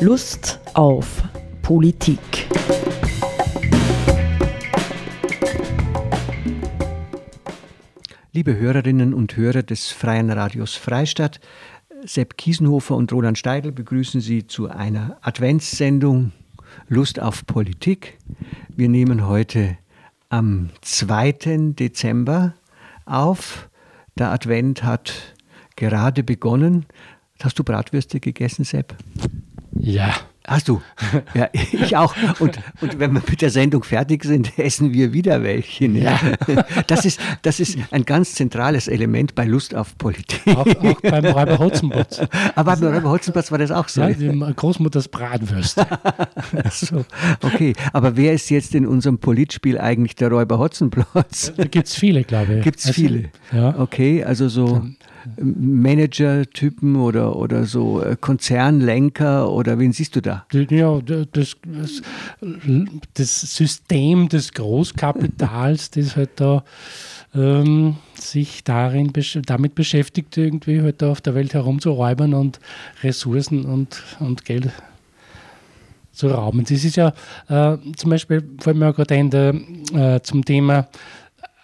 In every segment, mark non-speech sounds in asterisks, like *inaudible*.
Lust auf Politik. Liebe Hörerinnen und Hörer des Freien Radios Freistadt, Sepp Kiesenhofer und Roland Steidl begrüßen Sie zu einer Adventssendung Lust auf Politik. Wir nehmen heute am 2. Dezember auf. Der Advent hat gerade begonnen. Hast du Bratwürste gegessen, Sepp? Ja. Hast du? *laughs* Ja, ich auch. Und, und wenn wir mit der Sendung fertig sind, *laughs* essen wir wieder welche. Ne? Ja. *laughs* Das, ist, das ist ein ganz zentrales Element bei Lust auf Politik. Auch, auch beim Räuber Hotzenplatz. Aber beim Räuber Hotzenplatz war das auch so. Ja, die Großmutters Bratwürste. so, okay, aber wer ist jetzt in unserem Politspiel eigentlich der Räuber Hotzenplatz? Da gibt es viele, glaube ich. Gibt es also, viele? Ja. Okay, also so. Manager-Typen oder, oder so äh, Konzernlenker oder wen siehst du da? Ja, das, das, System des Großkapitals, das halt da ähm, sich darin, damit beschäftigt, irgendwie halt da auf der Welt herumzuräubern und Ressourcen und, und Geld zu rauben. Das ist ja äh, zum Beispiel, fällt mir gerade ein, äh, zum Thema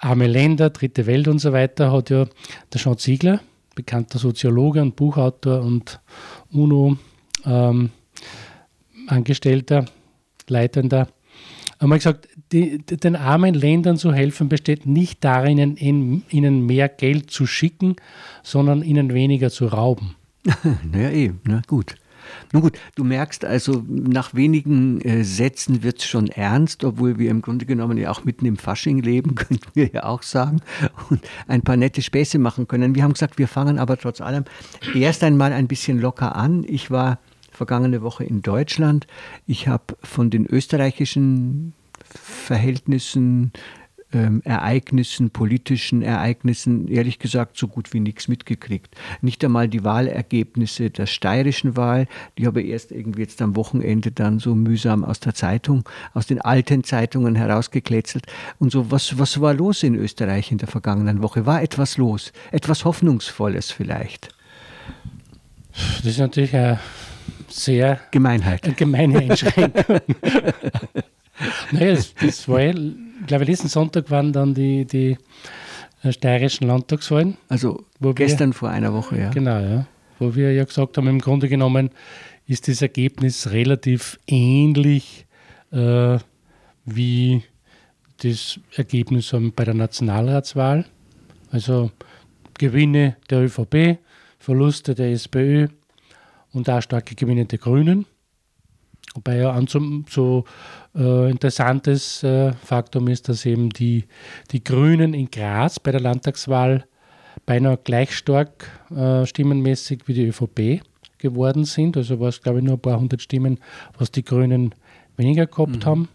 arme Länder, dritte Welt und so weiter, hat ja der Sean Ziegler, bekannter Soziologe und Buchautor und UNO-Angestellter, ähm, Leitender, einmal gesagt, die, den armen Ländern zu helfen besteht nicht darin, ihnen mehr Geld zu schicken, sondern ihnen weniger zu rauben. *laughs* naja, eben, na gut. Nun gut, du merkst also, nach wenigen äh, Sätzen wird es schon ernst, obwohl wir im Grunde genommen ja auch mitten im Fasching leben, *laughs* könnten wir ja auch sagen, und ein paar nette Späße machen können. Wir haben gesagt, wir fangen aber trotz allem erst einmal ein bisschen locker an. Ich war vergangene Woche in Deutschland. Ich habe von den österreichischen Verhältnissen ähm, Ereignissen, politischen Ereignissen, ehrlich gesagt, so gut wie nichts mitgekriegt. Nicht einmal die Wahlergebnisse der steirischen Wahl, die habe ich erst irgendwie jetzt am Wochenende dann so mühsam aus der Zeitung, aus den alten Zeitungen herausgekletzelt. Und so, was, was war los in Österreich in der vergangenen Woche? War etwas los? Etwas Hoffnungsvolles vielleicht? Das ist natürlich eine sehr Gemeinheit. Eine gemeine Einschränkung. *laughs* naja, das, das war ja ich glaube, letzten Sonntag waren dann die, die äh, steirischen Landtagswahlen. Also gestern wir, vor einer Woche, ja. Genau, ja. Wo wir ja gesagt haben, im Grunde genommen ist das Ergebnis relativ ähnlich äh, wie das Ergebnis bei der Nationalratswahl. Also Gewinne der ÖVP, Verluste der SPÖ und auch starke Gewinne der Grünen. Wobei ja an so, äh, interessantes äh, Faktum ist, dass eben die, die Grünen in Graz bei der Landtagswahl beinahe gleich stark äh, stimmenmäßig wie die ÖVP geworden sind. Also war es, glaube ich, nur ein paar hundert Stimmen, was die Grünen weniger gehabt mhm. haben.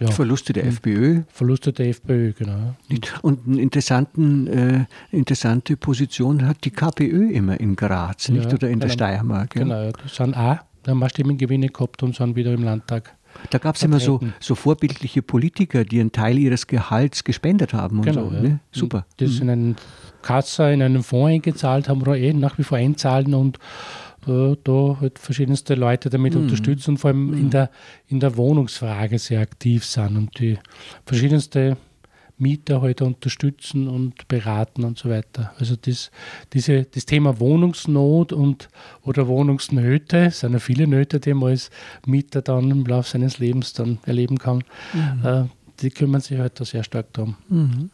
Ja. Verluste der FPÖ. Verluste der FPÖ, genau. Und eine interessanten, äh, interessante Position hat die KPÖ immer in Graz, nicht? Ja, Oder in genau. der Steiermark. Ja? Genau, das sind auch, da haben wir Stimmengewinne gehabt und sind wieder im Landtag da gab es immer so, so vorbildliche Politiker, die einen Teil ihres Gehalts gespendet haben und genau, so. Ja. Ne? Super. Das mhm. in einen Kassa, in einen Fonds eingezahlt haben oder eh nach wie vor einzahlen und äh, da halt verschiedenste Leute damit mhm. unterstützen und vor allem mhm. in, der, in der Wohnungsfrage sehr aktiv sind und die verschiedenste Mieter heute unterstützen und beraten und so weiter. Also das, diese, das Thema Wohnungsnot und oder Wohnungsnöte, es sind ja viele Nöte, die man als Mieter dann im Laufe seines Lebens dann erleben kann, mhm. äh, die kümmern sich heute sehr stark darum. Mhm.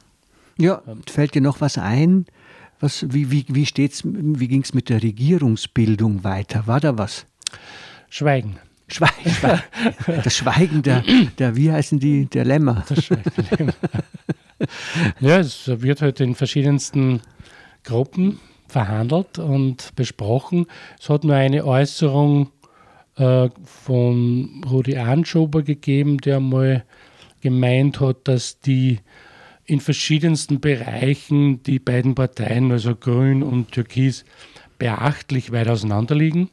Ja, fällt dir noch was ein? Was, wie wie, wie, wie ging es mit der Regierungsbildung weiter? War da was? Schweigen. Schweigen, Schweigen. *laughs* Das Schweigen der, der, wie heißen die, der Lämmer. Das Schweigen der Lämmer. *laughs* *laughs* ja, es wird heute halt in verschiedensten Gruppen verhandelt und besprochen. Es hat nur eine Äußerung äh, von Rudi Anschober gegeben, der mal gemeint hat, dass die in verschiedensten Bereichen die beiden Parteien, also Grün und Türkis, beachtlich weit auseinander liegen.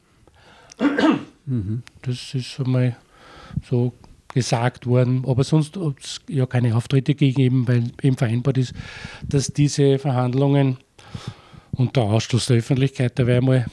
Mhm. *coughs* Das ist einmal so gesagt worden, aber sonst hat es ja keine Auftritte gegeben, weil eben vereinbart ist, dass diese Verhandlungen Und der Ausschluss der Öffentlichkeit, der wäre mal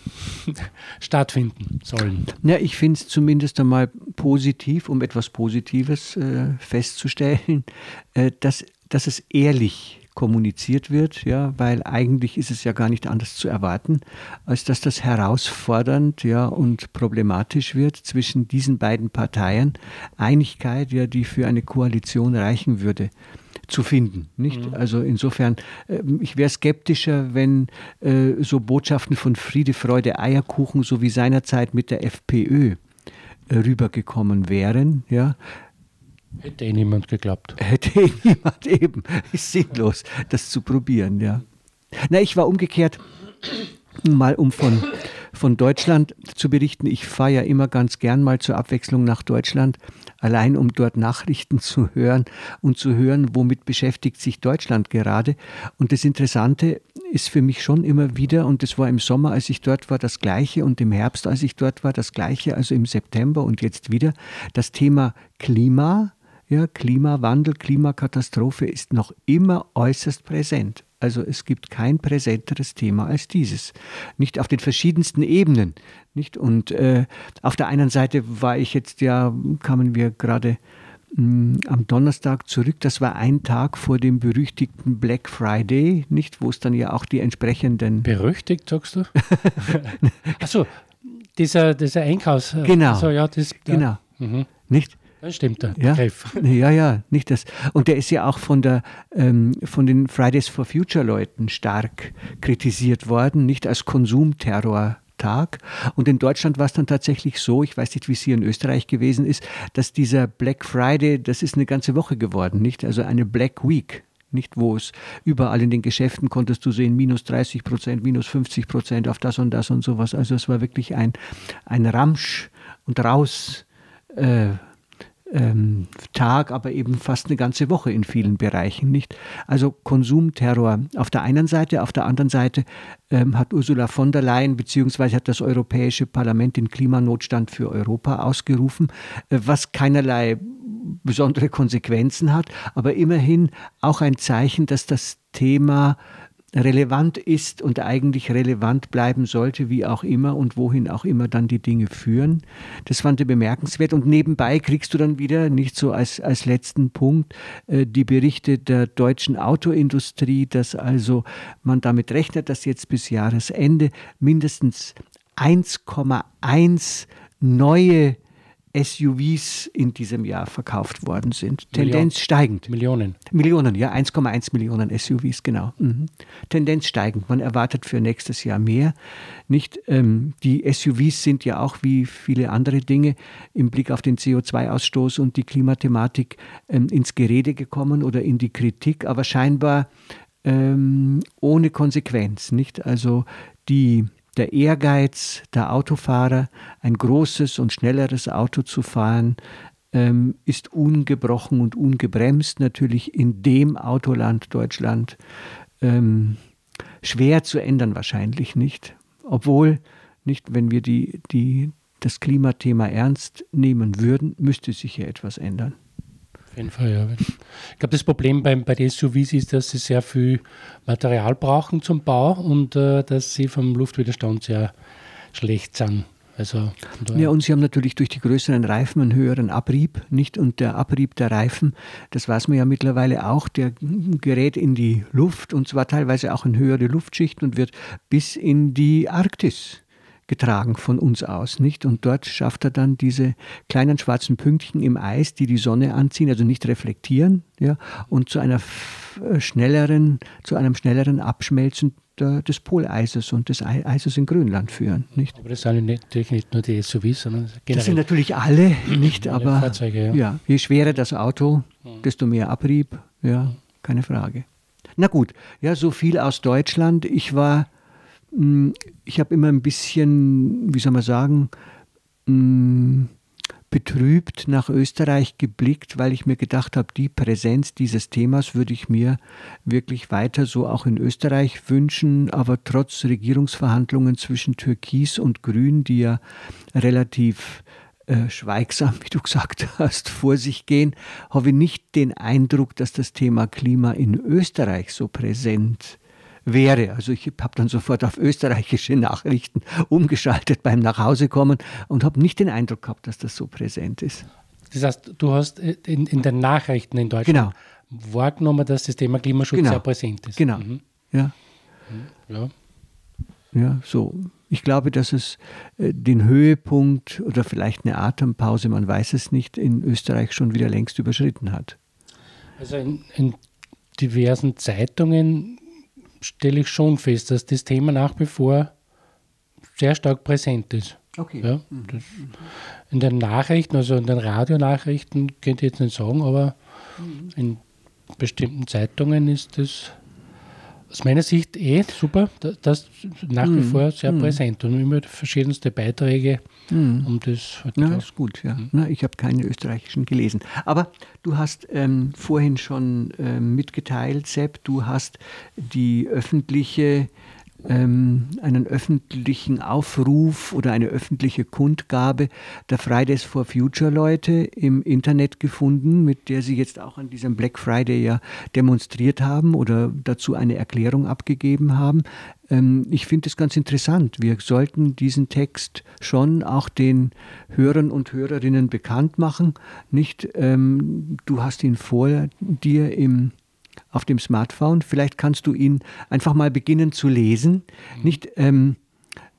stattfinden sollen. Ja, ich finde es zumindest einmal positiv, um etwas Positives äh, festzustellen, äh, dass, dass es ehrlich kommuniziert wird, ja, weil eigentlich ist es ja gar nicht anders zu erwarten, als dass das herausfordernd ja, und problematisch wird zwischen diesen beiden Parteien. Einigkeit, ja, die für eine Koalition reichen würde zu finden. Nicht? Mhm. Also insofern, ähm, ich wäre skeptischer, wenn äh, so Botschaften von Friede, Freude, Eierkuchen, so wie seinerzeit mit der FPÖ äh, rübergekommen wären. Ja? Hätte eh niemand geglaubt. Hätte eh niemand eben. Ist sinnlos, das zu probieren, ja. Na, ich war umgekehrt, mal um von, von Deutschland zu berichten. Ich fahre ja immer ganz gern mal zur Abwechslung nach Deutschland, allein um dort Nachrichten zu hören und zu hören, womit beschäftigt sich Deutschland gerade. Und das Interessante ist für mich schon immer wieder, und das war im Sommer, als ich dort war, das Gleiche und im Herbst, als ich dort war, das Gleiche, also im September und jetzt wieder, das Thema Klima ja, Klimawandel, Klimakatastrophe ist noch immer äußerst präsent. Also es gibt kein präsenteres Thema als dieses. Nicht auf den verschiedensten Ebenen. Nicht? Und äh, auf der einen Seite war ich jetzt ja, kamen wir gerade mm, am Donnerstag zurück. Das war ein Tag vor dem berüchtigten Black Friday, nicht, wo es dann ja auch die entsprechenden. Berüchtigt, sagst du? *laughs* Achso, dieser, dieser Einkaufs. Genau. Also, ja, das, genau. Mhm. Nicht? Das stimmt, der ja? Begriff. *laughs* Ja, ja, nicht das. Und der ist ja auch von, der, ähm, von den Fridays for Future Leuten stark kritisiert worden, nicht als Konsumterror. Tag. Und in Deutschland war es dann tatsächlich so, ich weiß nicht, wie es hier in Österreich gewesen ist, dass dieser Black Friday, das ist eine ganze Woche geworden, nicht? Also eine Black Week, nicht wo es überall in den Geschäften konntest du sehen, minus 30 Prozent, minus 50 Prozent auf das und das und sowas. Also es war wirklich ein, ein Ramsch und Raus. Äh, ähm, Tag, aber eben fast eine ganze Woche in vielen Bereichen, nicht? Also Konsumterror auf der einen Seite, auf der anderen Seite ähm, hat Ursula von der Leyen beziehungsweise hat das Europäische Parlament den Klimanotstand für Europa ausgerufen, äh, was keinerlei besondere Konsequenzen hat, aber immerhin auch ein Zeichen, dass das Thema relevant ist und eigentlich relevant bleiben sollte, wie auch immer und wohin auch immer dann die Dinge führen. Das fand ich bemerkenswert. Und nebenbei kriegst du dann wieder, nicht so als, als letzten Punkt, äh, die Berichte der deutschen Autoindustrie, dass also man damit rechnet, dass jetzt bis Jahresende mindestens 1,1 neue SUVs in diesem Jahr verkauft worden sind. Tendenz Million. steigend. Millionen. Millionen, ja, 1,1 Millionen SUVs, genau. Mhm. Tendenz steigend. Man erwartet für nächstes Jahr mehr. Nicht, ähm, die SUVs sind ja auch wie viele andere Dinge im Blick auf den CO2-Ausstoß und die Klimathematik ähm, ins Gerede gekommen oder in die Kritik, aber scheinbar ähm, ohne Konsequenz. Nicht? Also die der Ehrgeiz der Autofahrer, ein großes und schnelleres Auto zu fahren, ähm, ist ungebrochen und ungebremst natürlich in dem Autoland Deutschland ähm, schwer zu ändern wahrscheinlich nicht. Obwohl, nicht, wenn wir die, die, das Klimathema ernst nehmen würden, müsste sich hier etwas ändern jeden Fall, ja. Ich glaube, das Problem bei, bei den SUVs ist, dass sie sehr viel Material brauchen zum Bau und äh, dass sie vom Luftwiderstand sehr schlecht sind. Also, ja, und sie haben natürlich durch die größeren Reifen einen höheren Abrieb, nicht? Und der Abrieb der Reifen, das weiß man ja mittlerweile auch, der gerät in die Luft und zwar teilweise auch in höhere Luftschichten und wird bis in die Arktis getragen von uns aus, nicht? Und dort schafft er dann diese kleinen schwarzen Pünktchen im Eis, die die Sonne anziehen, also nicht reflektieren, ja, und zu einer äh, schnelleren, zu einem schnelleren Abschmelzen des Poleises und des Eises in Grönland führen. Nicht? Aber das sind natürlich nicht nur die SUVs, sondern generell. Das sind natürlich alle, nicht, aber Fahrzeuge, ja. ja. je schwerer das Auto, desto mehr Abrieb, ja, keine Frage. Na gut, ja, so viel aus Deutschland. Ich war ich habe immer ein bisschen, wie soll man sagen, hm, betrübt nach Österreich geblickt, weil ich mir gedacht habe, die Präsenz dieses Themas würde ich mir wirklich weiter so auch in Österreich wünschen, aber trotz Regierungsverhandlungen zwischen Türkis und Grün, die ja relativ äh, schweigsam, wie du gesagt hast, *laughs* vor sich gehen, habe ich nicht den Eindruck, dass das Thema Klima in Österreich so präsent ist wäre. Also ich habe dann sofort auf österreichische Nachrichten umgeschaltet beim Nachhausekommen und habe nicht den Eindruck gehabt, dass das so präsent ist. Das heißt, du hast in, in den Nachrichten in Deutschland genau. wahrgenommen, dass das Thema Klimaschutz genau. sehr präsent ist. Genau. Mhm. Ja. Ja. Ja, so. Ich glaube, dass es äh, den Höhepunkt oder vielleicht eine Atempause, man weiß es nicht, in Österreich schon wieder längst überschritten hat. Also in, in diversen Zeitungen stelle ich schon fest, dass das Thema nach wie vor sehr stark präsent ist. Okay. Ja, mhm. in den Nachrichten, also in den Radionachrichten, könnte ich jetzt nicht sagen, aber mhm. in bestimmten Zeitungen ist das aus meiner Sicht eh super, das nach wie mm. vor sehr mm. präsent und immer verschiedenste Beiträge mm. um das. Halt ja, ist gut, ja. Mhm. Na, ich habe keine österreichischen gelesen. Aber du hast ähm, vorhin schon ähm, mitgeteilt, Sepp, du hast die öffentliche ähm, einen öffentlichen Aufruf oder eine öffentliche Kundgabe der Fridays for Future Leute im Internet gefunden, mit der sie jetzt auch an diesem Black Friday ja demonstriert haben oder dazu eine Erklärung abgegeben haben. Ähm, ich finde es ganz interessant. Wir sollten diesen Text schon auch den Hörern und Hörerinnen bekannt machen. Nicht, ähm, du hast ihn vor dir im auf dem Smartphone. Vielleicht kannst du ihn einfach mal beginnen zu lesen. Mhm. Nicht, ähm,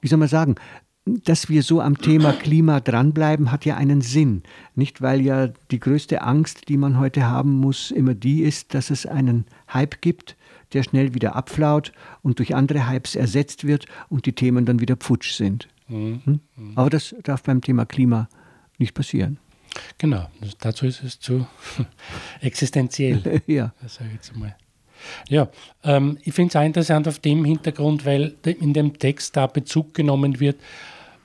wie soll man sagen, dass wir so am Thema Klima dranbleiben, hat ja einen Sinn. Nicht, weil ja die größte Angst, die man heute haben muss, immer die ist, dass es einen Hype gibt, der schnell wieder abflaut und durch andere Hypes ersetzt wird und die Themen dann wieder pfutsch sind. Mhm. Hm? Aber das darf beim Thema Klima nicht passieren. Genau, dazu ist es zu *laughs* existenziell. *laughs* ja. Sage ich jetzt mal. Ja, ähm, ich finde es auch interessant auf dem Hintergrund, weil in dem Text da Bezug genommen wird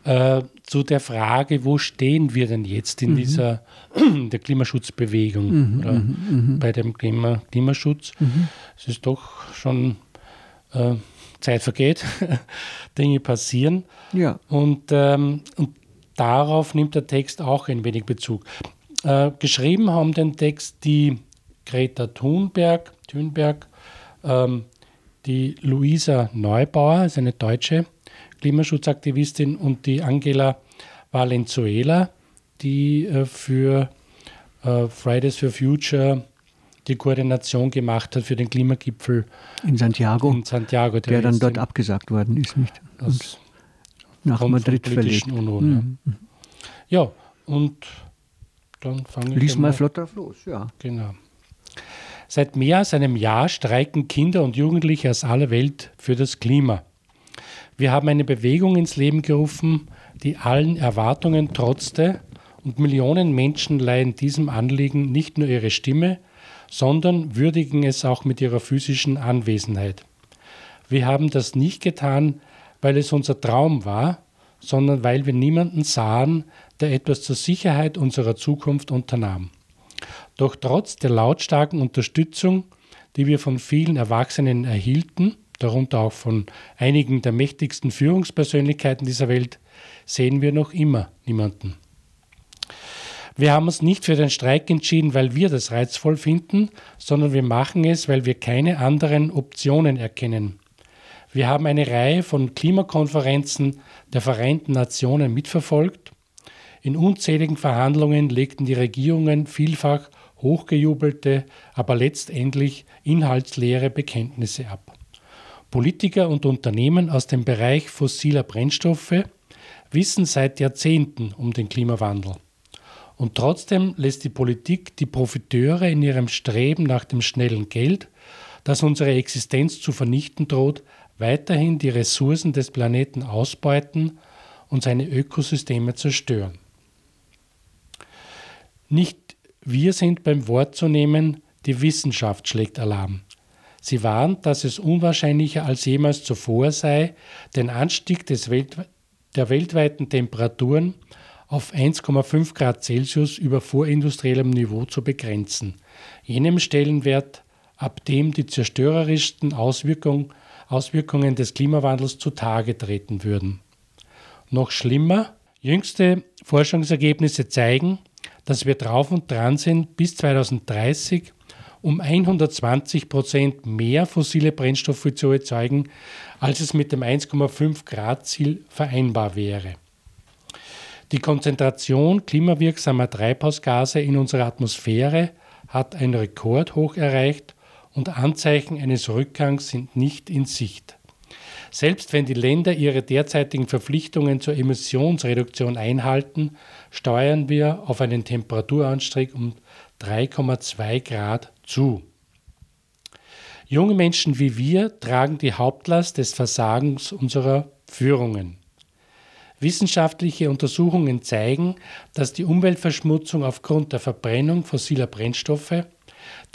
äh, zu der Frage, wo stehen wir denn jetzt in mhm. dieser *clears throat* der Klimaschutzbewegung mhm, oder mhm, mhm. bei dem Klima, Klimaschutz. Mhm. Es ist doch schon äh, Zeit vergeht, *laughs* Dinge passieren. Ja. Und, ähm, und darauf nimmt der Text auch ein wenig Bezug. Äh, geschrieben haben den Text die Greta Thunberg, Thunberg ähm, die Luisa Neubauer, ist eine deutsche Klimaschutzaktivistin, und die Angela Valenzuela, die äh, für äh, Fridays for Future die Koordination gemacht hat für den Klimagipfel in Santiago, in Santiago der, der dann dort abgesagt worden ist, nicht? Aus nach Madrid verlegt. Unruhen, mhm. ja. ja, und dann fangen wir Lies mal flott drauf los, ja. Genau. Seit mehr als einem Jahr streiken Kinder und Jugendliche aus aller Welt für das Klima. Wir haben eine Bewegung ins Leben gerufen, die allen Erwartungen trotzte und Millionen Menschen leihen diesem Anliegen nicht nur ihre Stimme, sondern würdigen es auch mit ihrer physischen Anwesenheit. Wir haben das nicht getan, weil es unser Traum war, sondern weil wir niemanden sahen, der etwas zur Sicherheit unserer Zukunft unternahm. Doch trotz der lautstarken Unterstützung, die wir von vielen Erwachsenen erhielten, darunter auch von einigen der mächtigsten Führungspersönlichkeiten dieser Welt, sehen wir noch immer niemanden. Wir haben uns nicht für den Streik entschieden, weil wir das reizvoll finden, sondern wir machen es, weil wir keine anderen Optionen erkennen. Wir haben eine Reihe von Klimakonferenzen der Vereinten Nationen mitverfolgt. In unzähligen Verhandlungen legten die Regierungen vielfach hochgejubelte, aber letztendlich inhaltsleere Bekenntnisse ab. Politiker und Unternehmen aus dem Bereich fossiler Brennstoffe wissen seit Jahrzehnten um den Klimawandel. Und trotzdem lässt die Politik die Profiteure in ihrem Streben nach dem schnellen Geld, das unsere Existenz zu vernichten droht, weiterhin die Ressourcen des Planeten ausbeuten und seine Ökosysteme zerstören. Nicht wir sind beim Wort zu nehmen, die Wissenschaft schlägt Alarm. Sie warnt, dass es unwahrscheinlicher als jemals zuvor sei, den Anstieg Welt der weltweiten Temperaturen auf 1,5 Grad Celsius über vorindustriellem Niveau zu begrenzen, jenem Stellenwert, ab dem die zerstörerischsten Auswirkungen Auswirkungen des Klimawandels zutage treten würden. Noch schlimmer, jüngste Forschungsergebnisse zeigen, dass wir drauf und dran sind, bis 2030 um 120 Prozent mehr fossile Brennstoffe zu erzeugen, als es mit dem 1,5 Grad Ziel vereinbar wäre. Die Konzentration klimawirksamer Treibhausgase in unserer Atmosphäre hat ein Rekordhoch erreicht und Anzeichen eines Rückgangs sind nicht in Sicht. Selbst wenn die Länder ihre derzeitigen Verpflichtungen zur Emissionsreduktion einhalten, steuern wir auf einen Temperaturanstieg um 3,2 Grad zu. Junge Menschen wie wir tragen die Hauptlast des Versagens unserer Führungen. Wissenschaftliche Untersuchungen zeigen, dass die Umweltverschmutzung aufgrund der Verbrennung fossiler Brennstoffe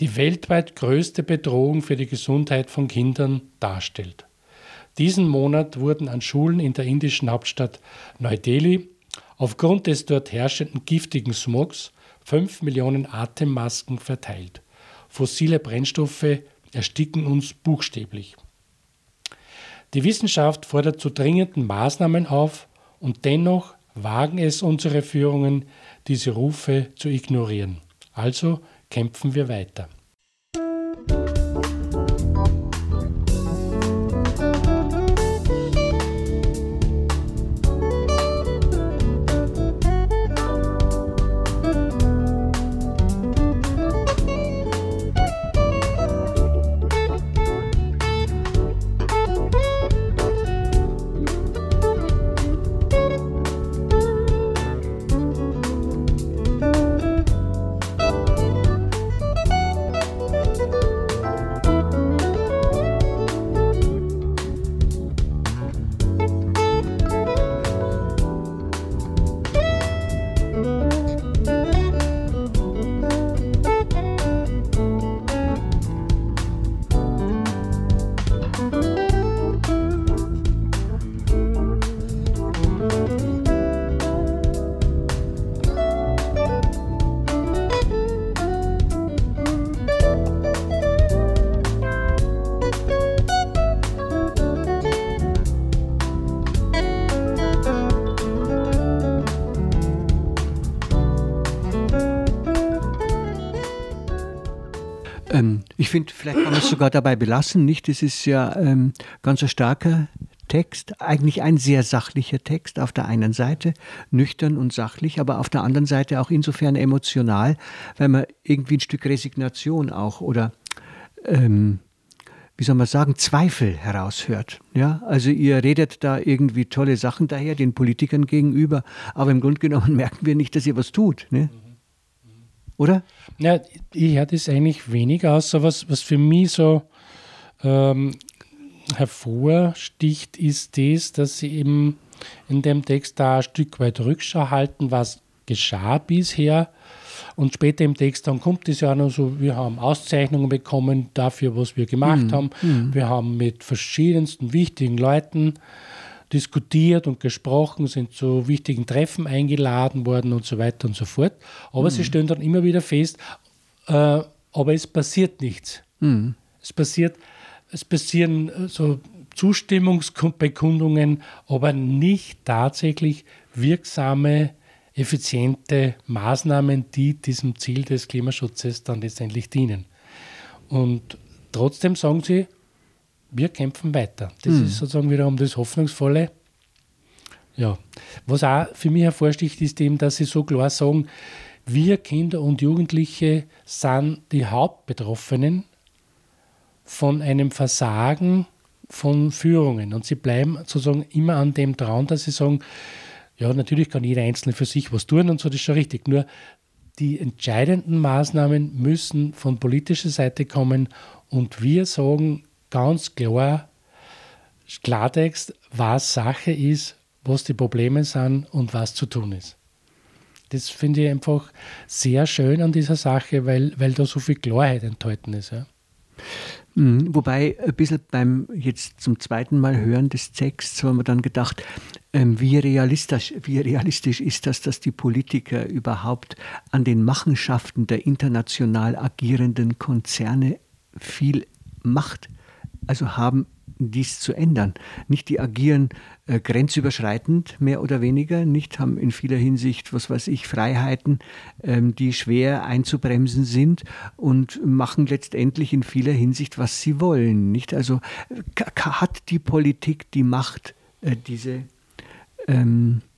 die weltweit größte Bedrohung für die Gesundheit von Kindern darstellt. Diesen Monat wurden an Schulen in der indischen Hauptstadt Neu-Delhi aufgrund des dort herrschenden giftigen Smogs 5 Millionen Atemmasken verteilt. Fossile Brennstoffe ersticken uns buchstäblich. Die Wissenschaft fordert zu dringenden Maßnahmen auf und dennoch wagen es unsere Führungen, diese Rufe zu ignorieren. Also kämpfen wir weiter. Finde, vielleicht kann man es sogar dabei belassen, nicht? Das ist ja ähm, ganz ein starker Text, eigentlich ein sehr sachlicher Text auf der einen Seite, nüchtern und sachlich, aber auf der anderen Seite auch insofern emotional, weil man irgendwie ein Stück Resignation auch oder ähm, wie soll man sagen, Zweifel heraushört. Ja, also ihr redet da irgendwie tolle Sachen daher den Politikern gegenüber, aber im Grunde genommen *laughs* merken wir nicht, dass ihr was tut. Ne? Oder? Ja, ich höre das eigentlich weniger aus. So was, was für mich so ähm, hervorsticht, ist das, dass sie eben in dem Text da ein Stück weit Rückschau halten, was geschah bisher. Und später im Text dann kommt es ja auch noch so, wir haben Auszeichnungen bekommen dafür, was wir gemacht mhm. haben. Mhm. Wir haben mit verschiedensten wichtigen Leuten diskutiert und gesprochen, sind zu wichtigen Treffen eingeladen worden und so weiter und so fort. Aber mhm. sie stellen dann immer wieder fest, äh, aber es passiert nichts. Mhm. Es passiert, es passieren äh, so Zustimmungsbekundungen, aber nicht tatsächlich wirksame, effiziente Maßnahmen, die diesem Ziel des Klimaschutzes dann letztendlich dienen. Und trotzdem sagen sie, wir kämpfen weiter. Das mhm. ist sozusagen wiederum das Hoffnungsvolle. Ja. Was auch für mich hervorsticht, ist eben, dass sie so klar sagen, wir Kinder und Jugendliche sind die Hauptbetroffenen von einem Versagen von Führungen. Und sie bleiben sozusagen immer an dem dran, dass sie sagen, ja, natürlich kann jeder Einzelne für sich was tun und so, das ist schon richtig. Nur die entscheidenden Maßnahmen müssen von politischer Seite kommen und wir sagen, ganz klar, Klartext, was Sache ist, was die Probleme sind und was zu tun ist. Das finde ich einfach sehr schön an dieser Sache, weil, weil da so viel Klarheit enthalten ist. Ja. Mhm, wobei ein bisschen beim jetzt zum zweiten Mal hören des Texts haben wir dann gedacht, ähm, wie, realistisch, wie realistisch ist das, dass die Politiker überhaupt an den Machenschaften der international agierenden Konzerne viel Macht also haben dies zu ändern. Nicht die agieren äh, grenzüberschreitend, mehr oder weniger, nicht haben in vieler Hinsicht, was weiß ich, Freiheiten, ähm, die schwer einzubremsen sind und machen letztendlich in vieler Hinsicht, was sie wollen. Nicht? Also hat die Politik die Macht, äh, diese ähm, äh,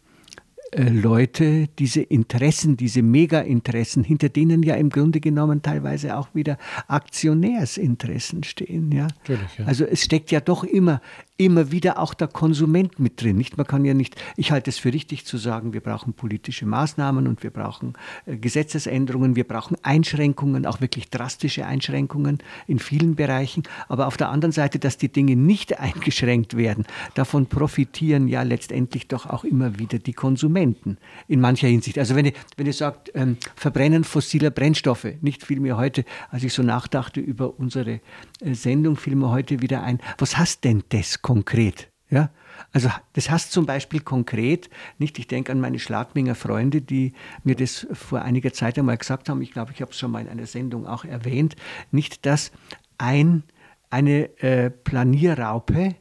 Leute diese Interessen, diese Mega-Interessen, hinter denen ja im Grunde genommen teilweise auch wieder Aktionärsinteressen stehen. Ja? ja. Also es steckt ja doch immer immer wieder auch der Konsument mit drin. Nicht? Man kann ja nicht, ich halte es für richtig zu sagen, wir brauchen politische Maßnahmen und wir brauchen äh, Gesetzesänderungen, wir brauchen Einschränkungen, auch wirklich drastische Einschränkungen in vielen Bereichen. Aber auf der anderen Seite, dass die Dinge nicht *laughs* eingeschränkt werden, davon profitieren ja letztendlich doch auch immer wieder die Konsumenten in mancher Hinsicht. Also wenn ihr, wenn ihr sagt, ähm, Verbrennen fossiler Brennstoffe, nicht viel mir heute, als ich so nachdachte über unsere äh, Sendung, fiel mir heute wieder ein, was hast denn das konkret. Ja? Also das heißt zum Beispiel konkret, nicht, ich denke an meine Schladminger Freunde, die mir das vor einiger Zeit einmal gesagt haben, ich glaube, ich habe es schon mal in einer Sendung auch erwähnt, nicht, dass ein, eine äh, Planierraupe,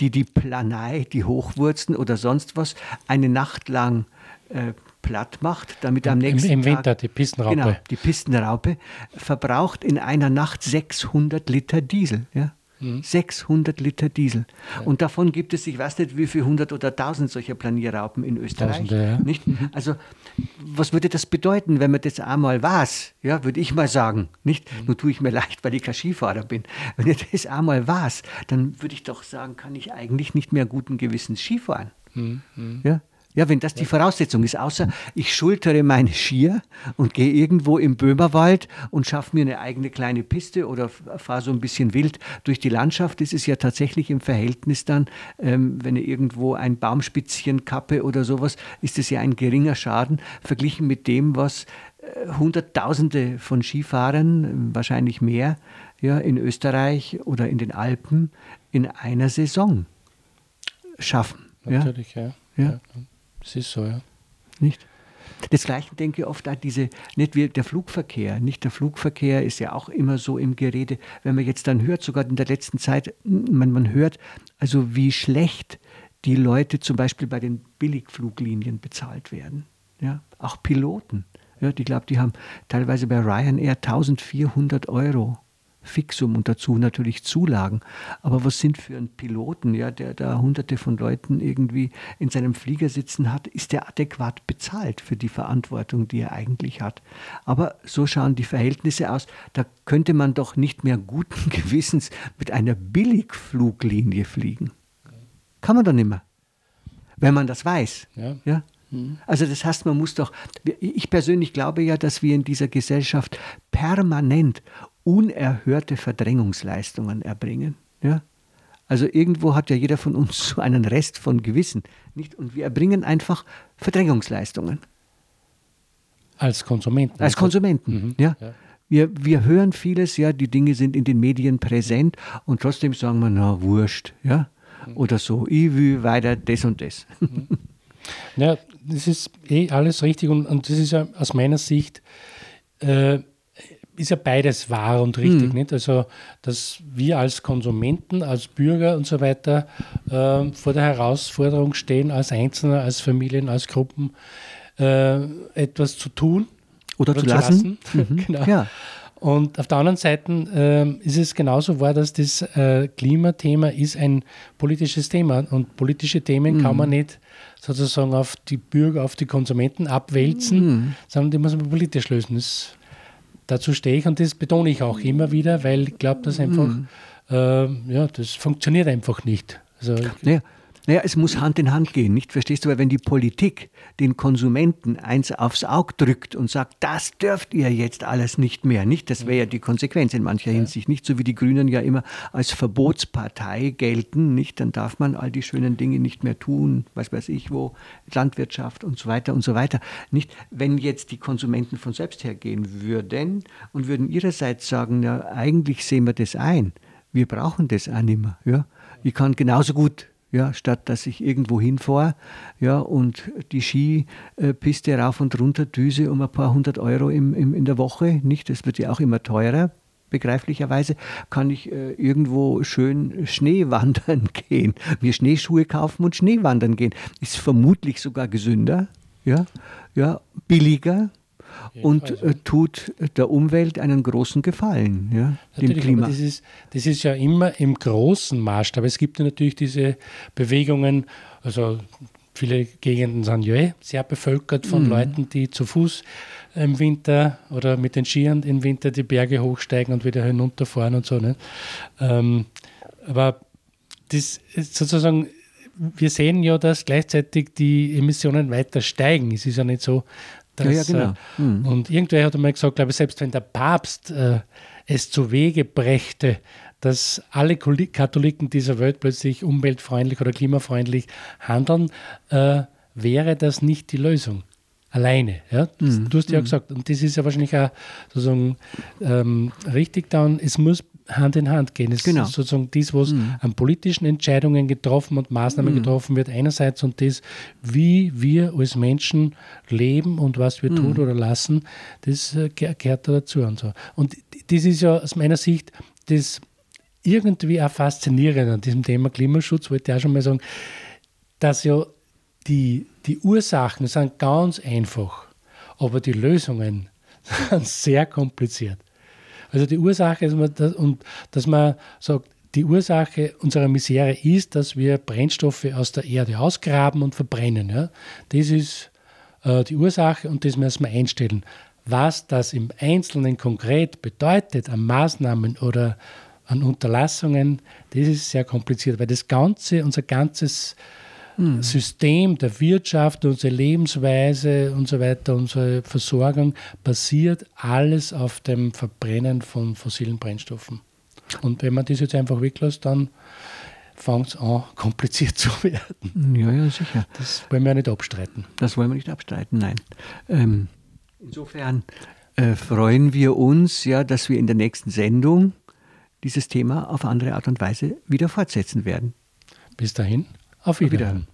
die die Planei, die Hochwurzen oder sonst was, eine Nacht lang äh, platt macht, damit am nächsten Im, im Winter Tag, die Pistenraupe. Genau, die Pistenraupe verbraucht in einer Nacht 600 Liter Diesel. Ja? 600 mhm. Liter Diesel. Ja. Und davon gibt es, ich weiß nicht, wie viele hundert oder tausend solcher Planierraupen in Österreich. Tausende, ja. Nicht? Mhm. Also, was würde das bedeuten, wenn man das einmal weiß? Ja, würde ich mal sagen. Nicht? Mhm. Nur tue ich mir leicht, weil ich kein Skifahrer bin. Wenn ich das einmal weiß, dann würde ich doch sagen, kann ich eigentlich nicht mehr guten Gewissens Skifahren. Mhm. Ja? Ja, wenn das die Voraussetzung ist, außer ich schultere meine Skier und gehe irgendwo im Böhmerwald und schaffe mir eine eigene kleine Piste oder fahre so ein bisschen wild durch die Landschaft, das ist ja tatsächlich im Verhältnis dann, ähm, wenn irgendwo ein Baumspitzchen kappe oder sowas, ist es ja ein geringer Schaden verglichen mit dem, was äh, Hunderttausende von Skifahrern, wahrscheinlich mehr, ja, in Österreich oder in den Alpen in einer Saison schaffen. Natürlich, ja. ja. ja. Das ist so, ja. Nicht? Das Gleiche denke ich oft an diese, nicht wie der Flugverkehr. Nicht der Flugverkehr ist ja auch immer so im Gerede. Wenn man jetzt dann hört, sogar in der letzten Zeit, man, man hört, also wie schlecht die Leute zum Beispiel bei den Billigfluglinien bezahlt werden. Ja, auch Piloten. Ja, die glaube, die haben teilweise bei Ryanair 1400 Euro Fixum und dazu natürlich Zulagen. Aber was sind für einen Piloten, ja, der da hunderte von Leuten irgendwie in seinem Flieger sitzen hat, ist der adäquat bezahlt für die Verantwortung, die er eigentlich hat. Aber so schauen die Verhältnisse aus. Da könnte man doch nicht mehr guten *laughs* Gewissens mit einer Billigfluglinie fliegen. Kann man doch nicht mehr. Wenn man das weiß. Ja. ja? Mhm. Also das heißt, man muss doch, ich persönlich glaube ja, dass wir in dieser Gesellschaft permanent unerhörte Verdrängungsleistungen erbringen. Ja? Also irgendwo hat ja jeder von uns *laughs* so einen Rest von Gewissen. Nicht? Und wir erbringen einfach Verdrängungsleistungen. Als Konsumenten. Als Konsumenten, mhm. ja. ja. Wir, wir hören vieles, ja, die Dinge sind in den Medien präsent und trotzdem sagen wir, na, wurscht, ja. Mhm. Oder so, ich will weiter das und das. Mhm. Ja, das ist eh alles richtig und, und das ist ja aus meiner Sicht äh, ist ja beides wahr und richtig. Mhm. Nicht? Also, dass wir als Konsumenten, als Bürger und so weiter äh, vor der Herausforderung stehen, als Einzelne, als Familien, als Gruppen äh, etwas zu tun oder, oder zu lassen. Lassen. *laughs* Mhm. genau. ja. Und auf der anderen Seite äh, ist es genauso wahr, dass das äh, Klimathema ist ein politisches Thema und politische Themen mhm. kann man nicht sozusagen auf die Bürger, auf die Konsumenten abwälzen, mhm. sondern die muss man politisch lösen. Das dazu stehe ich und das betone ich auch immer wieder, weil ich glaube, dass einfach, mhm. äh, ja, das funktioniert einfach nicht. Also, naja, naja, es muss Hand in Hand gehen, nicht? Verstehst du? Weil wenn die Politik den Konsumenten eins aufs Auge drückt und sagt, das dürft ihr jetzt alles nicht mehr, nicht? Das wäre ja die Konsequenz in mancher ja. Hinsicht, nicht? So wie die Grünen ja immer als Verbotspartei gelten, nicht? Dann darf man all die schönen Dinge nicht mehr tun, was weiß ich wo, Landwirtschaft und so weiter und so weiter, nicht? Wenn jetzt die Konsumenten von selbst hergehen würden und würden ihrerseits sagen, ja, eigentlich sehen wir das ein, wir brauchen das auch nicht mehr, ja? Ich kann genauso gut ja, statt dass ich irgendwo hinfahre ja, und die Skipiste rauf und runter düse um ein paar hundert Euro im, im, in der Woche, nicht? Das wird ja auch immer teurer. begreiflicherweise, kann ich äh, irgendwo schön Schnee wandern *laughs* gehen, mir Schneeschuhe kaufen und Schnee wandern gehen. Ist vermutlich sogar gesünder, ja, ja, billiger und also. äh, tut der Umwelt einen großen Gefallen, ja, dem Klima. Das ist, das ist ja immer im großen Maßstab. Es gibt ja natürlich diese Bewegungen, also viele Gegenden sind ja eh sehr bevölkert von mhm. Leuten, die zu Fuß im Winter oder mit den Skiern im Winter die Berge hochsteigen und wieder hinunterfahren und so. Ne? Ähm, aber das ist sozusagen, wir sehen ja, dass gleichzeitig die Emissionen weiter steigen. Es ist ja nicht so, dass. Ja, ja genau. Mhm. Und irgendwer hat einmal gesagt, glaube ich, selbst wenn der Papst äh, es zu Wege brächte, dass alle Katholiken dieser Welt plötzlich umweltfreundlich oder klimafreundlich handeln, äh, wäre das nicht die Lösung alleine. Ja? Mhm. Du hast ja mhm. gesagt, und das ist ja wahrscheinlich auch sozusagen ähm, richtig dann, es muss Hand in Hand gehen. Es genau. ist sozusagen das, was mhm. an politischen Entscheidungen getroffen und Maßnahmen mhm. getroffen wird, einerseits und das, wie wir als Menschen leben und was wir mhm. tun oder lassen, das äh, gehört da dazu und so. Und das ist ja aus meiner Sicht das irgendwie auch faszinierend an diesem Thema Klimaschutz, wollte ich auch schon mal sagen, dass ja die, die Ursachen sind ganz einfach, aber die Lösungen *laughs* sind sehr kompliziert. Also die Ursache, man, das, und dass man sagt, die Ursache unserer Misere ist, dass wir Brennstoffe aus der Erde ausgraben und verbrennen. Ja? Das ist äh, die Ursache und das müssen wir einstellen. Was das im Einzelnen konkret bedeutet an Maßnahmen oder an Unterlassungen, das ist sehr kompliziert, weil das Ganze, unser ganzes mhm. System der Wirtschaft, unsere Lebensweise und so weiter, unsere Versorgung basiert alles auf dem Verbrennen von fossilen Brennstoffen. Und wenn man das jetzt einfach weglässt, dann fängt es an, *laughs* kompliziert zu werden. Ja, ja, sicher. Das wollen wir ja nicht abstreiten. Das wollen wir nicht abstreiten, nein. Ähm, insofern äh, freuen wir uns, ja, dass wir in der nächsten Sendung dieses Thema auf andere Art und Weise wieder fortsetzen werden. Bis dahin, auf Wiedersehen.